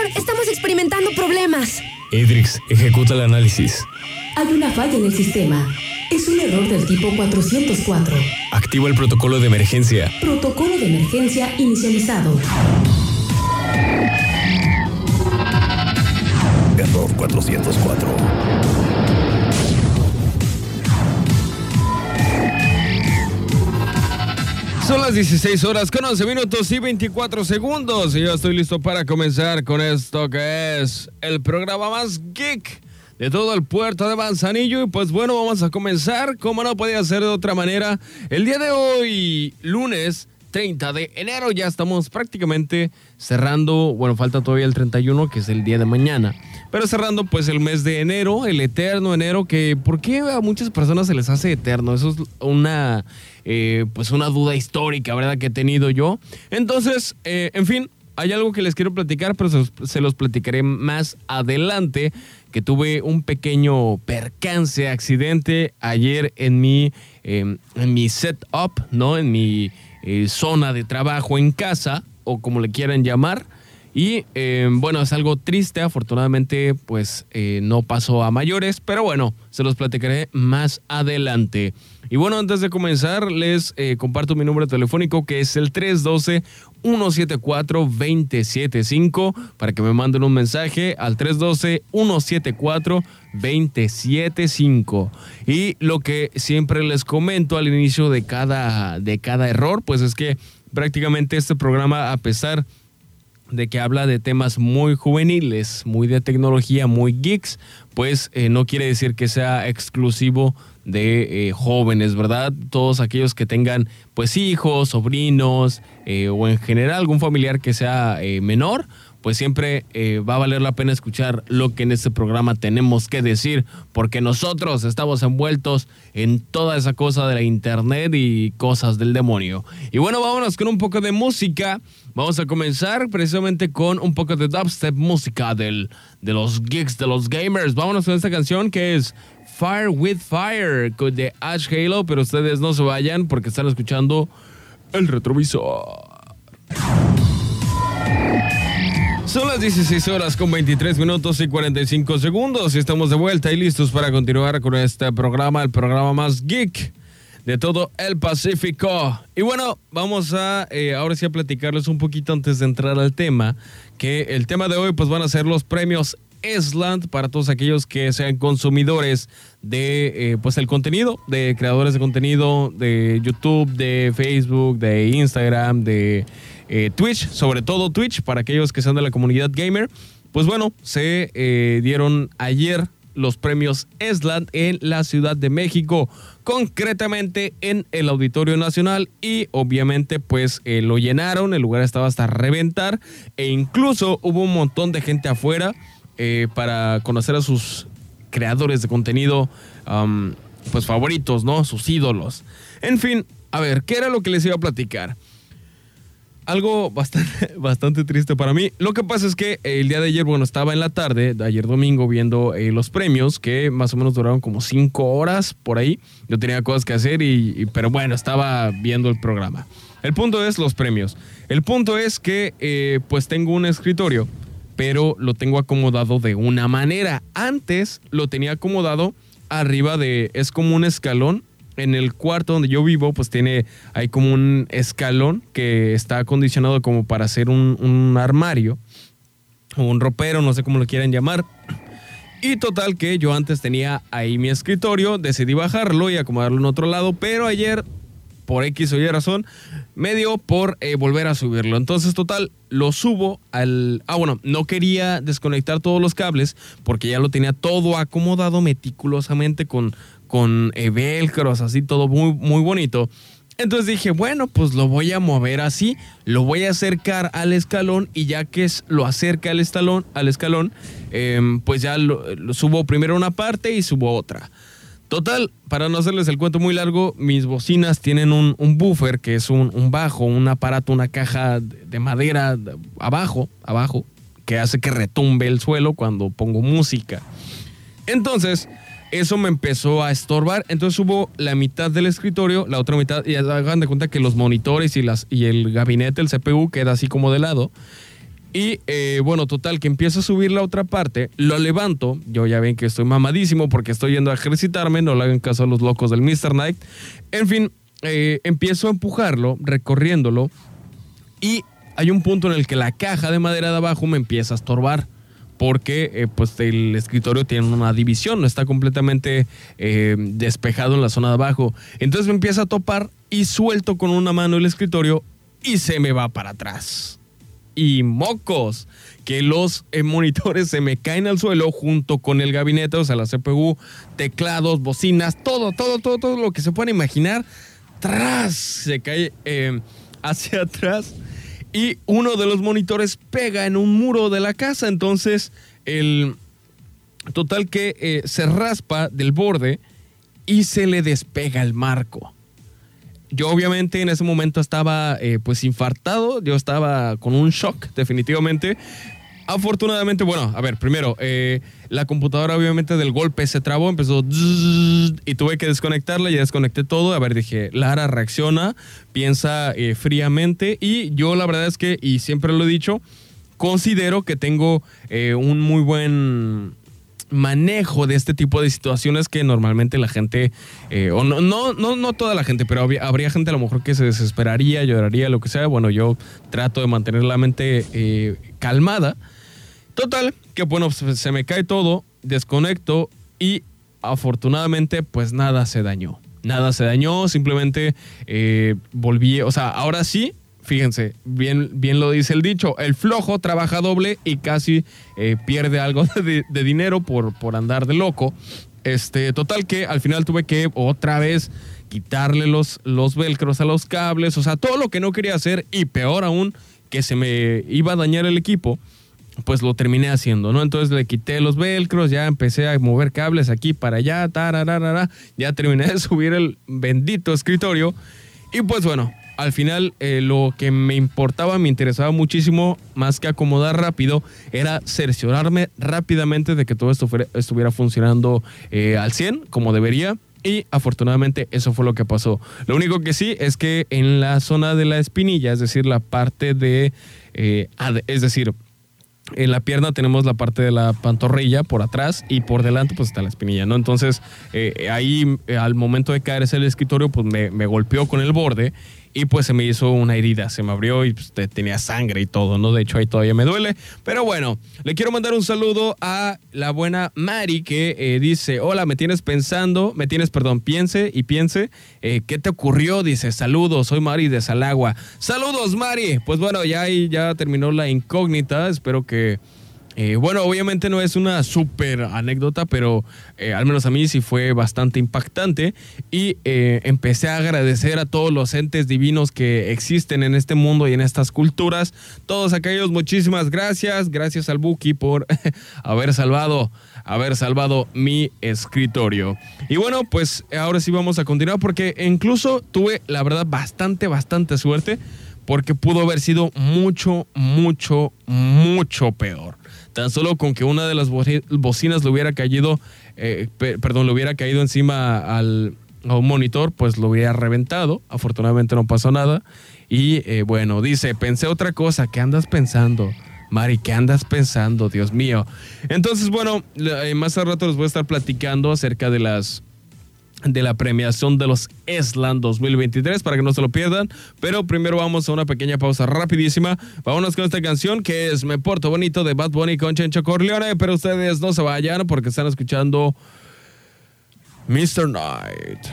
Señor, estamos experimentando problemas. Idrix, ejecuta el análisis. Hay una falla en el sistema. Es un error del tipo 404. Activa el protocolo de emergencia. Protocolo de emergencia inicializado. Error 404. Son las 16 horas con 11 minutos y 24 segundos y yo estoy listo para comenzar con esto que es el programa más geek de todo el puerto de Manzanillo y pues bueno, vamos a comenzar como no podía ser de otra manera. El día de hoy, lunes 30 de enero, ya estamos prácticamente cerrando, bueno, falta todavía el 31 que es el día de mañana. Pero cerrando pues el mes de enero, el eterno enero, que ¿por qué a muchas personas se les hace eterno? Eso es una, eh, pues una duda histórica, ¿verdad? Que he tenido yo. Entonces, eh, en fin, hay algo que les quiero platicar, pero se los, platicaré más adelante, que tuve un pequeño percance, accidente ayer en mi, em, en mi setup, ¿no? En mi eh, zona de trabajo en casa, o como le quieran llamar. Y eh, bueno, es algo triste, afortunadamente pues eh, no pasó a mayores, pero bueno, se los platicaré más adelante. Y bueno, antes de comenzar, les eh, comparto mi número telefónico que es el 312-174-275 para que me manden un mensaje al 312-174-275. Y lo que siempre les comento al inicio de cada, de cada error, pues es que prácticamente este programa, a pesar de de que habla de temas muy juveniles, muy de tecnología, muy geeks, pues eh, no quiere decir que sea exclusivo de eh, jóvenes, ¿verdad? Todos aquellos que tengan pues hijos, sobrinos eh, o en general algún familiar que sea menor, pues siempre eh, va a valer la pena escuchar lo que en este programa tenemos que decir, porque nosotros estamos envueltos en toda esa cosa de la internet y cosas del demonio. Y bueno, vámonos con un poco de música. Vamos a comenzar precisamente con un poco de dubstep música del, de los geeks, de los gamers. Vámonos con esta canción que es Fire with Fire de Ash Halo, pero ustedes no se vayan porque están escuchando el retrovisor. Son las 16 horas con 23 minutos y 45 segundos y estamos de vuelta y listos para continuar con este programa, el programa más geek de todo el Pacífico. Y bueno, vamos a eh, ahora sí a platicarles un poquito antes de entrar al tema, que el tema de hoy pues van a ser los premios Esland para todos aquellos que sean consumidores de eh, pues el contenido, de creadores de contenido de YouTube, de Facebook, de Instagram, de eh, Twitch, sobre todo Twitch, para aquellos que sean de la comunidad gamer. Pues bueno, se eh, dieron ayer los premios ESLAND en la Ciudad de México, concretamente en el Auditorio Nacional y obviamente pues lo llenaron, el lugar estaba hasta reventar e incluso hubo un montón de gente afuera para conocer a sus creadores de contenido pues favoritos, ¿no? Sus ídolos. En fin, a ver, ¿qué era lo que les iba a platicar? algo bastante, bastante triste para mí. Lo que pasa es que el día de ayer, bueno, estaba en la tarde, de ayer domingo, viendo eh, los premios, que más o menos duraron como cinco horas por ahí. Yo tenía cosas que hacer, y, pero bueno, estaba viendo el programa. El punto es los premios. El punto es que eh, pues tengo un escritorio, pero lo tengo acomodado de una manera. Antes lo tenía acomodado arriba de, es como un escalón en el cuarto donde yo vivo, pues tiene, hay como un escalón que está acondicionado como para hacer un, armario o un ropero, no sé cómo lo quieran llamar. Y total que yo antes tenía ahí mi escritorio, decidí bajarlo y acomodarlo en otro lado, pero ayer, por X o Y razón, me dio por eh, volver a subirlo. Entonces, total, lo subo al... Ah, bueno, no quería desconectar todos los cables porque ya lo tenía todo acomodado meticulosamente con, con eh, velcros, así todo muy, muy bonito. Entonces dije, bueno, pues lo voy a mover así, lo voy a acercar al escalón y ya que lo acerca al escalón, al escalón em, pues ya lo, subo primero una parte y subo otra. Total, para no hacerles el cuento muy largo, mis bocinas tienen un, buffer que es un, bajo, un aparato, una caja de madera abajo, abajo, que hace que retumbe el suelo cuando pongo música. Entonces, eso me empezó a estorbar. Entonces hubo la mitad del escritorio, la otra mitad, y hagan de cuenta que los monitores y, las, y el gabinete, el CPU, queda así como de lado. Y eh, bueno, total, que empiezo a subir la otra parte, lo levanto, yo ya ven que estoy mamadísimo porque estoy yendo a ejercitarme, no le hagan caso los locos del Mr. Knight. En fin, eh, empiezo a empujarlo, recorriéndolo, y hay un punto en el que la caja de madera de abajo me empieza a estorbar porque eh, pues el escritorio tiene una división, no está completamente despejado en la zona de abajo. Entonces me empieza a topar y suelto con una mano el escritorio y se me va para atrás y mocos, que los eh, monitores se me caen al suelo junto con el gabinete, o sea, la CPU, teclados, bocinas, todo, todo, todo, todo lo que se pueda imaginar, tras, se cae eh, hacia atrás y uno de los monitores pega en un muro de la casa, entonces el total que eh, se raspa del borde y se le despega el marco yo obviamente en ese momento estaba eh, pues infartado, yo estaba con un shock definitivamente. Afortunadamente, bueno, a ver, primero, eh, la computadora obviamente del golpe se trabó, empezó y tuve que desconectarla, y desconecté todo. A ver, dije, Lara reacciona, piensa eh, fríamente y yo la verdad es que, y siempre lo he dicho, considero que tengo un muy buen manejo de este tipo de situaciones que normalmente la gente, eh, o no, no, no, no toda la gente, pero habría, gente a lo mejor que se desesperaría, lloraría, lo que sea. Bueno, yo trato de mantener la mente eh, calmada. Total, que bueno, pues, se me cae todo, desconecto y afortunadamente pues nada se dañó. Nada se dañó, simplemente eh, volví, o sea, ahora sí fíjense, bien, bien lo dice el dicho, el flojo trabaja doble y casi eh, pierde algo de, dinero por, por andar de loco. Este, total que al final tuve que otra vez quitarle los, los velcros a los cables, o sea, todo lo que no quería hacer y peor aún, que se me iba a dañar el equipo, pues lo terminé haciendo, ¿no? Entonces le quité los velcros, ya empecé a mover cables aquí para allá, tararara, ya terminé de subir el bendito escritorio y pues bueno, al final eh, lo que me importaba, me interesaba muchísimo, más que acomodar rápido, era cerciorarme rápidamente de que todo esto estuviera funcionando eh, al 100 como debería. Y afortunadamente eso fue lo que pasó. Lo único que sí es que en la zona de la espinilla, es decir, la parte de, eh, es decir, en la pierna tenemos la parte de la pantorrilla por atrás y por delante pues está la espinilla, ¿no? Entonces ahí al momento de caer ese el escritorio pues me golpeó con el borde y pues se me hizo una herida, se me abrió y pues, tenía sangre y todo, ¿no? De hecho ahí todavía me duele. Pero bueno, le quiero mandar un saludo a la buena Mari que eh, dice, hola, me tienes pensando, me tienes, perdón, piense y piense, eh, ¿qué te ocurrió? Dice, saludos, soy Mari de Salagua. Saludos Mari. Pues bueno, ya ya terminó la incógnita, espero que... Eh, bueno, obviamente no es una súper anécdota, pero eh, al menos a mí sí fue bastante impactante y eh, empecé a agradecer a todos los entes divinos que existen en este mundo y en estas culturas. Todos aquellos, muchísimas gracias. Gracias al Buki por haber salvado, haber salvado mi escritorio. Y bueno, pues ahora sí vamos a continuar porque incluso tuve, la verdad, bastante, bastante suerte porque pudo haber sido mucho, mucho, mucho peor. Tan solo con que una de las bocinas le hubiera caído, eh, perdón, le hubiera caído encima al, a un monitor, pues lo hubiera reventado. Afortunadamente no pasó nada. Y eh, bueno, dice, pensé otra cosa, ¿qué andas pensando? Mari, ¿qué andas pensando? Dios mío. Entonces, bueno, eh, más al rato les voy a estar platicando acerca de las de la premiación de los ESLAN 2023 para que no se lo pierdan. Pero primero vamos a una pequeña pausa rapidísima. Vámonos con esta canción que es Me Porto Bonito de Bad Bunny con Chencho Corleone. Pero ustedes no se vayan porque están escuchando Mr. Night.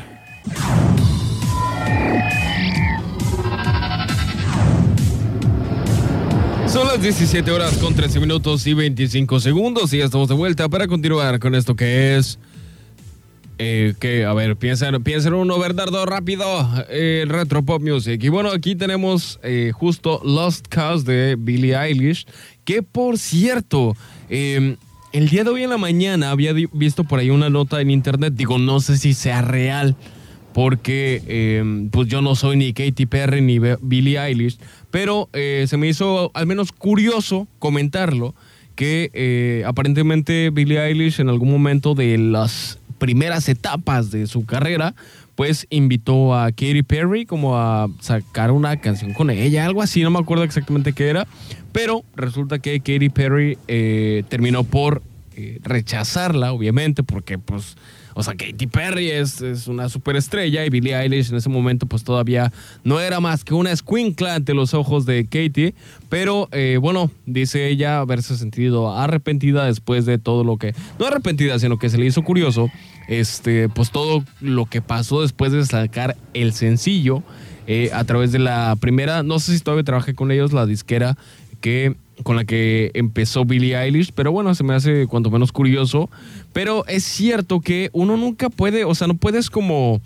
Son las 17 horas con 13 minutos y 25 segundos y ya estamos de vuelta para continuar con esto que es eh, que, a ver, piensen, piensen uno, Bernardo, rápido. Eh, retro Pop Music. Y bueno, aquí tenemos eh, justo Lost Cause de Billie Eilish. Que por cierto, em, el día de hoy en la mañana había visto por ahí una nota en internet. Digo, no sé si sea real. Porque em, pues yo no soy ni Katy Perry ni Billie Eilish. Pero eh, se me hizo al menos curioso comentarlo. Que aparentemente Billie Eilish en algún momento de las primeras etapas de su carrera, pues invitó a Katy Perry como a sacar una canción con ella, algo así, no me acuerdo exactamente qué era, pero resulta que Katy Perry eh, terminó por eh, rechazarla, obviamente, porque pues o sea, Katy Perry es, es una superestrella y Billie Eilish en ese momento pues todavía no era más que una escuincla ante los ojos de Katy. Pero eh, bueno, dice ella haberse sentido arrepentida después de todo lo que... No arrepentida, sino que se le hizo curioso este, pues todo lo que pasó después de sacar el sencillo eh, a través de la primera, no sé si todavía trabajé con ellos, la disquera que con la que empezó Billie Eilish, pero bueno, se me hace cuanto menos curioso. Pero es cierto que uno nunca puede, o sea, no puedes como,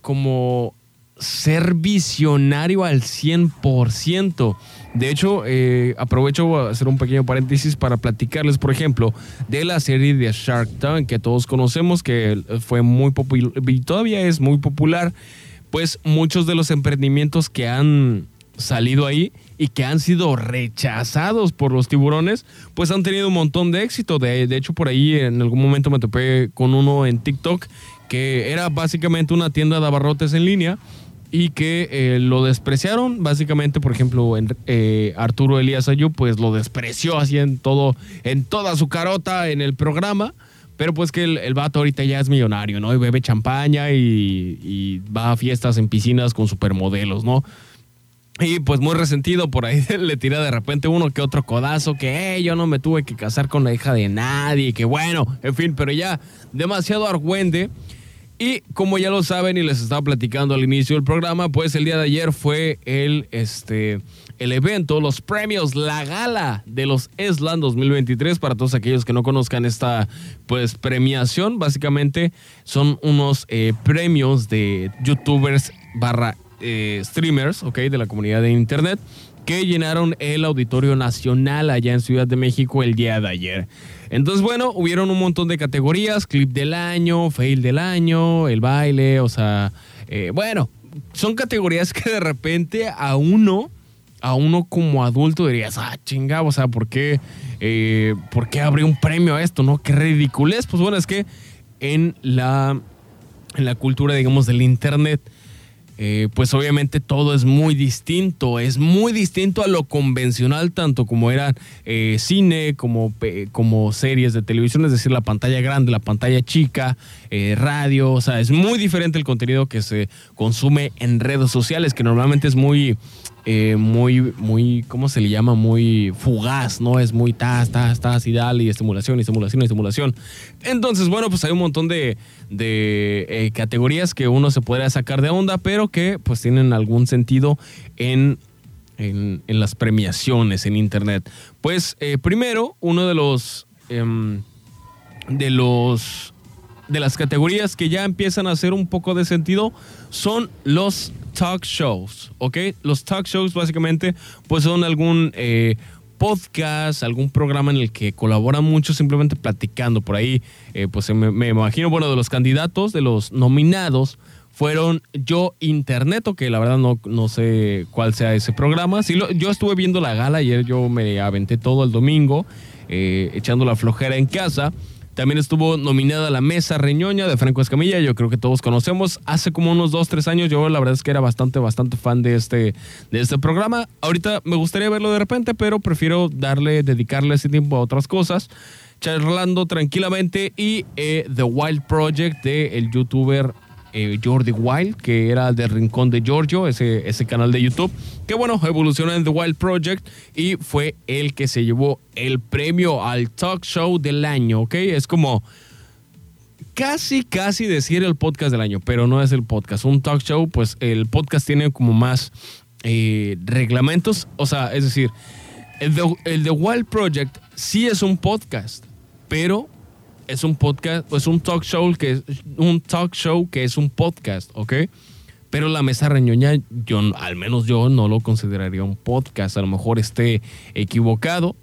como ser visionario al 100%. De hecho, eh, aprovecho a hacer un pequeño paréntesis para platicarles, por ejemplo, de la serie de Shark Tank que todos conocemos, que fue muy popular y todavía es muy popular. Pues muchos de los emprendimientos que han salido ahí y que han sido rechazados por los tiburones, pues han tenido un montón de éxito. De, de hecho, por ahí en algún momento me topé con uno en TikTok que era básicamente una tienda de abarrotes en línea y que eh, lo despreciaron. Básicamente, por ejemplo, en, eh, Arturo Elías Ayú, pues lo despreció así en todo, en toda su carota en el programa. Pero pues que el, el vato ahorita ya es millonario, ¿no? Y bebe champaña y, y va a fiestas en piscinas con supermodelos, ¿no? Y pues muy resentido por ahí le tira de repente uno que otro codazo que yo no me tuve que casar con la hija de nadie, que bueno, en fin, pero ya demasiado argüende. Y como ya lo saben y les estaba platicando al inicio del programa, pues el día de ayer fue el, este, el evento, los premios, la gala de los ESLAN 2023. Para todos aquellos que no conozcan esta pues premiación, básicamente son unos eh, premios de youtubers barra eh, streamers, ok, de la comunidad de internet, que llenaron el Auditorio Nacional allá en Ciudad de México el día de ayer. Entonces, bueno, hubieron un montón de categorías, clip del año, fail del año, el baile, o sea, eh, bueno, son categorías que de repente a uno, a uno como adulto dirías, ah, chinga, o sea, ¿por qué, eh, ¿por qué un premio a esto, no? Qué ridiculez. Pues bueno, es que en la, en la cultura, digamos, del internet, eh, pues obviamente todo es muy distinto, es muy distinto a lo convencional, tanto como era eh, cine, como, como series de televisión, es decir, la pantalla grande, la pantalla chica, eh, radio, o sea, es muy diferente el contenido que se consume en redes sociales, que normalmente es muy eh, muy, muy, ¿cómo se le llama? Muy fugaz, ¿no? Es muy tas, tas, tas y dale, y estimulación, y estimulación, y estimulación. Entonces, bueno, pues hay un montón de, de eh, categorías que uno se podría sacar de onda, pero que pues tienen algún sentido en, en, en las premiaciones en Internet. Pues eh, primero, uno de los... Em, de los de las categorías que ya empiezan a hacer un poco de sentido son los talk shows, ¿ok? Los talk shows básicamente pues son algún eh, podcast, algún programa en el que colaboran mucho simplemente platicando por ahí. Eh, pues me, imagino, bueno, de los candidatos, de los nominados, fueron Yo Internet, que la verdad no, no sé cuál sea ese programa. Sí, lo, yo estuve viendo la gala, ayer yo me aventé todo el domingo, eh, echando la flojera en casa. También estuvo nominada La Mesa Reñoña de Franco Escamilla, yo creo que todos conocemos. Hace como unos dos, tres años yo la verdad es que era bastante, bastante fan de este, de este programa. Ahorita me gustaría verlo de repente, pero prefiero darle, dedicarle ese tiempo a otras cosas. Charlando tranquilamente y eh, The Wild Project de el youtuber eh, Jordi Wild, que era del Rincón de Giorgio, ese, ese canal de YouTube, que bueno, evolucionó en The Wild Project y fue el que se llevó el premio al talk show del año, ¿ok? Es como casi, casi decir el podcast del año, pero no es el podcast. Un talk show, pues el podcast tiene como más eh, reglamentos, o sea, es decir, el el The Wild Project sí es un podcast, pero es un podcast, es un talk show que es un talk show que es un podcast, ¿ok? Pero la mesa reñoña, yo, al menos yo no lo consideraría un podcast. A lo mejor esté equivocado.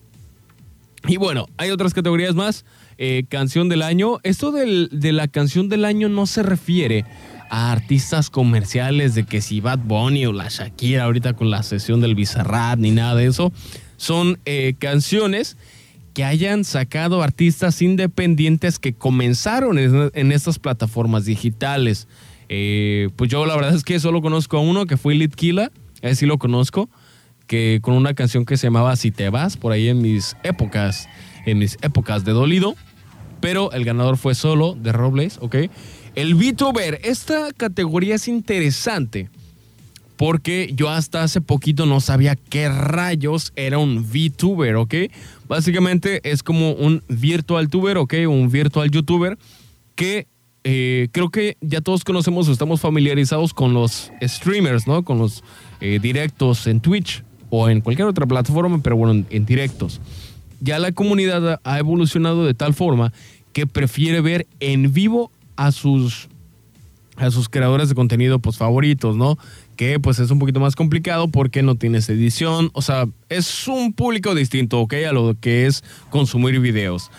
Y bueno, hay otras categorías más. Eh, canción del año. Esto del, de la canción del año no se refiere a artistas comerciales de que si Bad Bunny o la Shakira ahorita con la sesión del Bizarrap ni nada de eso. Son eh, canciones que hayan sacado artistas independientes que comenzaron en, estas plataformas digitales. Eh, pues yo la verdad es que solo conozco a uno que fue Litkila, ese sí lo conozco, que con una canción que se llamaba Si te vas, por ahí en mis épocas, en mis épocas de dolido, pero el ganador fue solo de Robles, ¿ok? El VTuber, esta categoría es interesante porque yo hasta hace poquito no sabía qué rayos era un VTuber, ¿ok? Básicamente es como un virtual tuber, ¿ok? Un virtual youtuber que eh, creo que ya todos conocemos o estamos familiarizados con los streamers, ¿no? Con los eh, directos en Twitch o en cualquier otra plataforma, pero bueno, en, directos. Ya la comunidad ha evolucionado de tal forma que prefiere ver en vivo a sus a sus creadores de contenido pues favoritos, ¿no? Que pues es un poquito más complicado porque no tienes edición, o sea, es un público distinto, ¿ok? A lo que es consumir videos.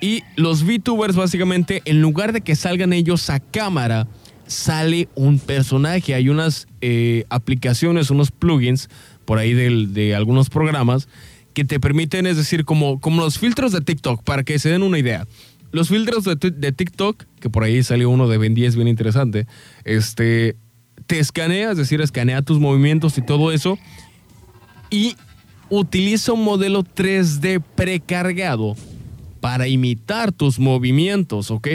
Y los VTubers básicamente, en lugar de que salgan ellos a cámara, sale un personaje. Hay unas eh, aplicaciones, unos plugins por ahí de, algunos programas que te permiten, es decir, como, como los filtros de TikTok, para que se den una idea. Los filtros de, de TikTok, que por ahí salió uno de Ben 10 bien interesante, este, te escanea, es decir, escanea tus movimientos y todo eso, y utiliza un modelo 3D precargado para imitar tus movimientos, ¿ok?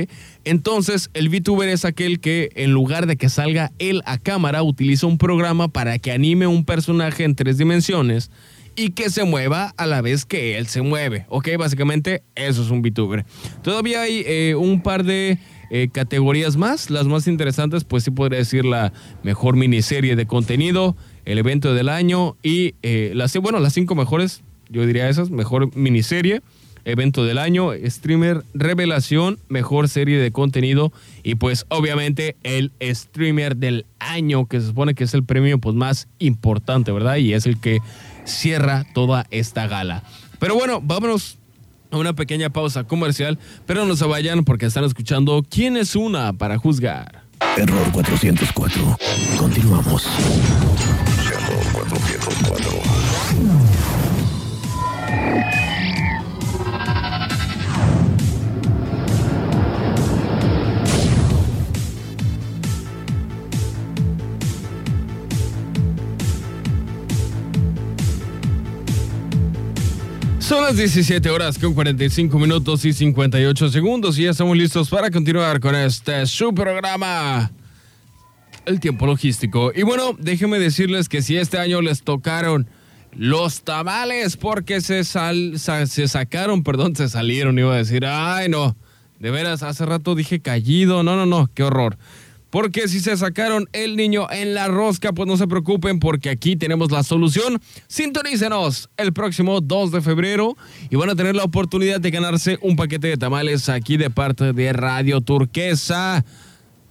Entonces, el VTuber es aquel que en lugar de que salga él a cámara, utiliza un programa para que anime un personaje en tres dimensiones y que se mueva a la vez que él se mueve, ¿ok? Básicamente, eso es un VTuber. Todavía hay eh, un par de eh, categorías más, las más interesantes, pues sí podría decir la mejor miniserie de contenido, el evento del año y eh, las, bueno, las cinco mejores, yo diría esas, mejor miniserie evento del año, streamer revelación, mejor serie de contenido y pues obviamente el streamer del año que se supone que es el premio pues más importante, ¿verdad? Y es el que cierra toda esta gala. Pero bueno, vámonos a una pequeña pausa comercial, pero no se vayan porque están escuchando ¿Quién es una para juzgar? Error 404. Continuamos. Error 404. Son las 17 horas con 45 minutos y 58 segundos y ya estamos listos para continuar con este su programa, El Tiempo Logístico. Y bueno, déjenme decirles que si este año les tocaron los tamales porque se, sal, se sacaron, perdón, se salieron, iba a decir, ay no, de veras, hace rato dije callido, no, no, no, qué horror. Porque si se sacaron el niño en la rosca, pues no se preocupen porque aquí tenemos la solución. Sintonícenos el próximo 2 de febrero y van a tener la oportunidad de ganarse un paquete de tamales aquí de parte de Radio Turquesa.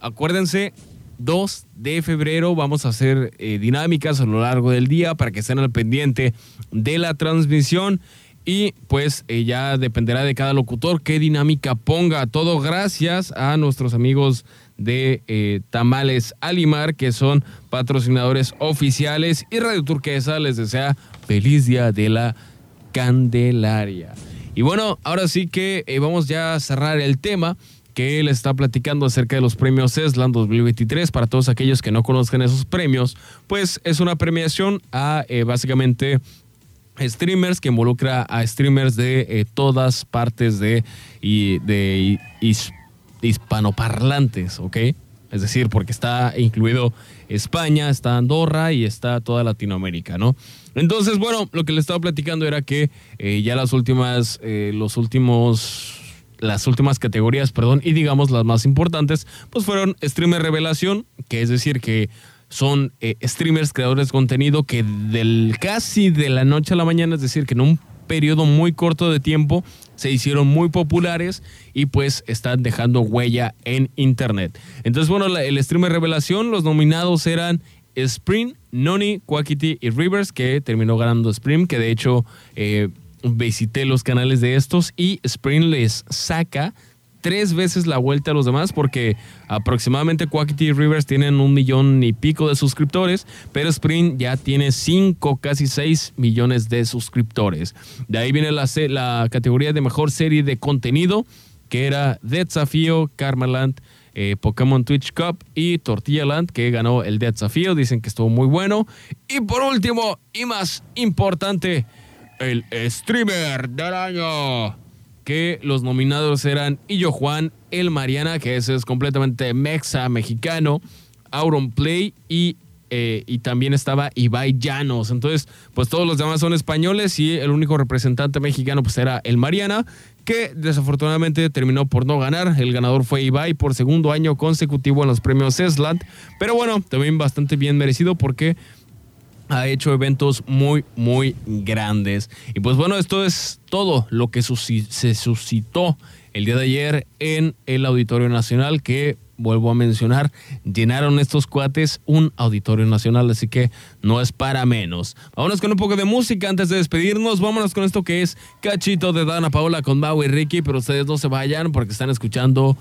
Acuérdense, 2 de febrero vamos a hacer eh, dinámicas a lo largo del día para que estén al pendiente de la transmisión. Y pues eh, ya dependerá de cada locutor qué dinámica ponga. Todo gracias a nuestros amigos de eh, Tamales Alimar, que son patrocinadores oficiales. Y Radio Turquesa les desea feliz día de la Candelaria. Y bueno, ahora sí que eh, vamos ya a cerrar el tema que él está platicando acerca de los premios ESLAN 2023. Para todos aquellos que no conozcan esos premios, pues es una premiación a eh, básicamente streamers que involucra a streamers de todas partes de, y, de hispanoparlantes, ¿ok? Es decir, porque está incluido España, está Andorra y está toda Latinoamérica, ¿no? Entonces, bueno, lo que le estaba platicando era que eh, ya las últimas, eh, los últimos, las últimas categorías, perdón, y digamos las más importantes, pues fueron streamer revelación, que es decir que son eh, streamers, creadores de contenido que del casi de la noche a la mañana, es decir, que en un periodo muy corto de tiempo se hicieron muy populares y pues están dejando huella en internet. Entonces, bueno, el streamer revelación, los nominados eran Spring, Noni, Quackity y Rivers, que terminó ganando Spring, que de hecho eh, visité los canales de estos y Spring les saca tres veces la vuelta a los demás porque aproximadamente Quackity Rivers tienen un millón y pico de suscriptores, pero Spring ya tiene cinco, casi seis millones de suscriptores. De ahí viene la, la categoría de mejor serie de contenido, que era Desafío, Karmaland, eh, Pokémon Twitch Cup y Tortilla Land, que ganó el desafío. Dicen que estuvo muy bueno. Y por último, y más importante, el streamer del año. Que los nominados eran Illo Juan, El Mariana, que ese es completamente mexa mexicano, Auron Play y eh, y también estaba Ibai Llanos. Entonces, pues todos los demás son españoles y el único representante mexicano pues era el Mariana, que desafortunadamente terminó por no ganar. El ganador fue Ibai por segundo año consecutivo en los premios Esland, pero bueno, también bastante bien merecido porque ha hecho eventos muy, muy grandes. Y pues bueno, esto es todo lo que se suscitó el día de ayer en el Auditorio Nacional, que vuelvo a mencionar, llenaron estos cuates un auditorio nacional, así que no es para menos. Vámonos con un poco de música antes de despedirnos. Vámonos con esto que es Cachito de Dana Paola con Mau y Ricky, pero ustedes no se vayan porque están escuchando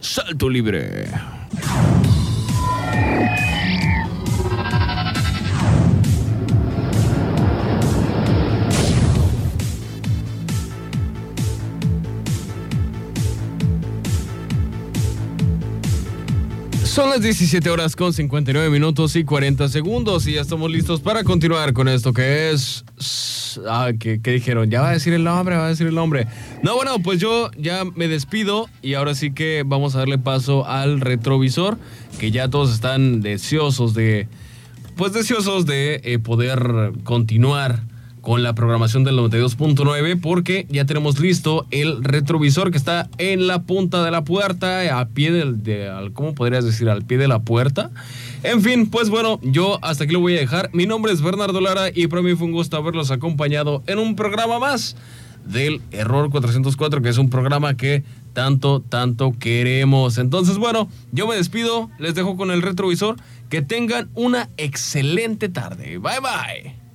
Salto Libre. Son las 17 horas con 59 minutos y 40 segundos y ya estamos listos para continuar con esto que es... Ah, ¿qué, dijeron? Ya va a decir el nombre, va a decir el nombre. No, bueno, pues yo ya me despido y ahora sí que vamos a darle paso al retrovisor, que ya todos están deseosos de... Pues deseosos de eh, poder continuar con la programación del 92.9 porque ya tenemos listo el retrovisor que está en la punta de la puerta, a pie del, de, ¿cómo podrías decir? Al pie de la puerta. En fin, pues bueno, yo hasta aquí lo voy a dejar. Mi nombre es Bernardo Lara y para mí fue un gusto haberlos acompañado en un programa más del Error 404, que es un programa que tanto, tanto queremos. Entonces, bueno, yo me despido, les dejo con el retrovisor. Que tengan una excelente tarde. Bye bye.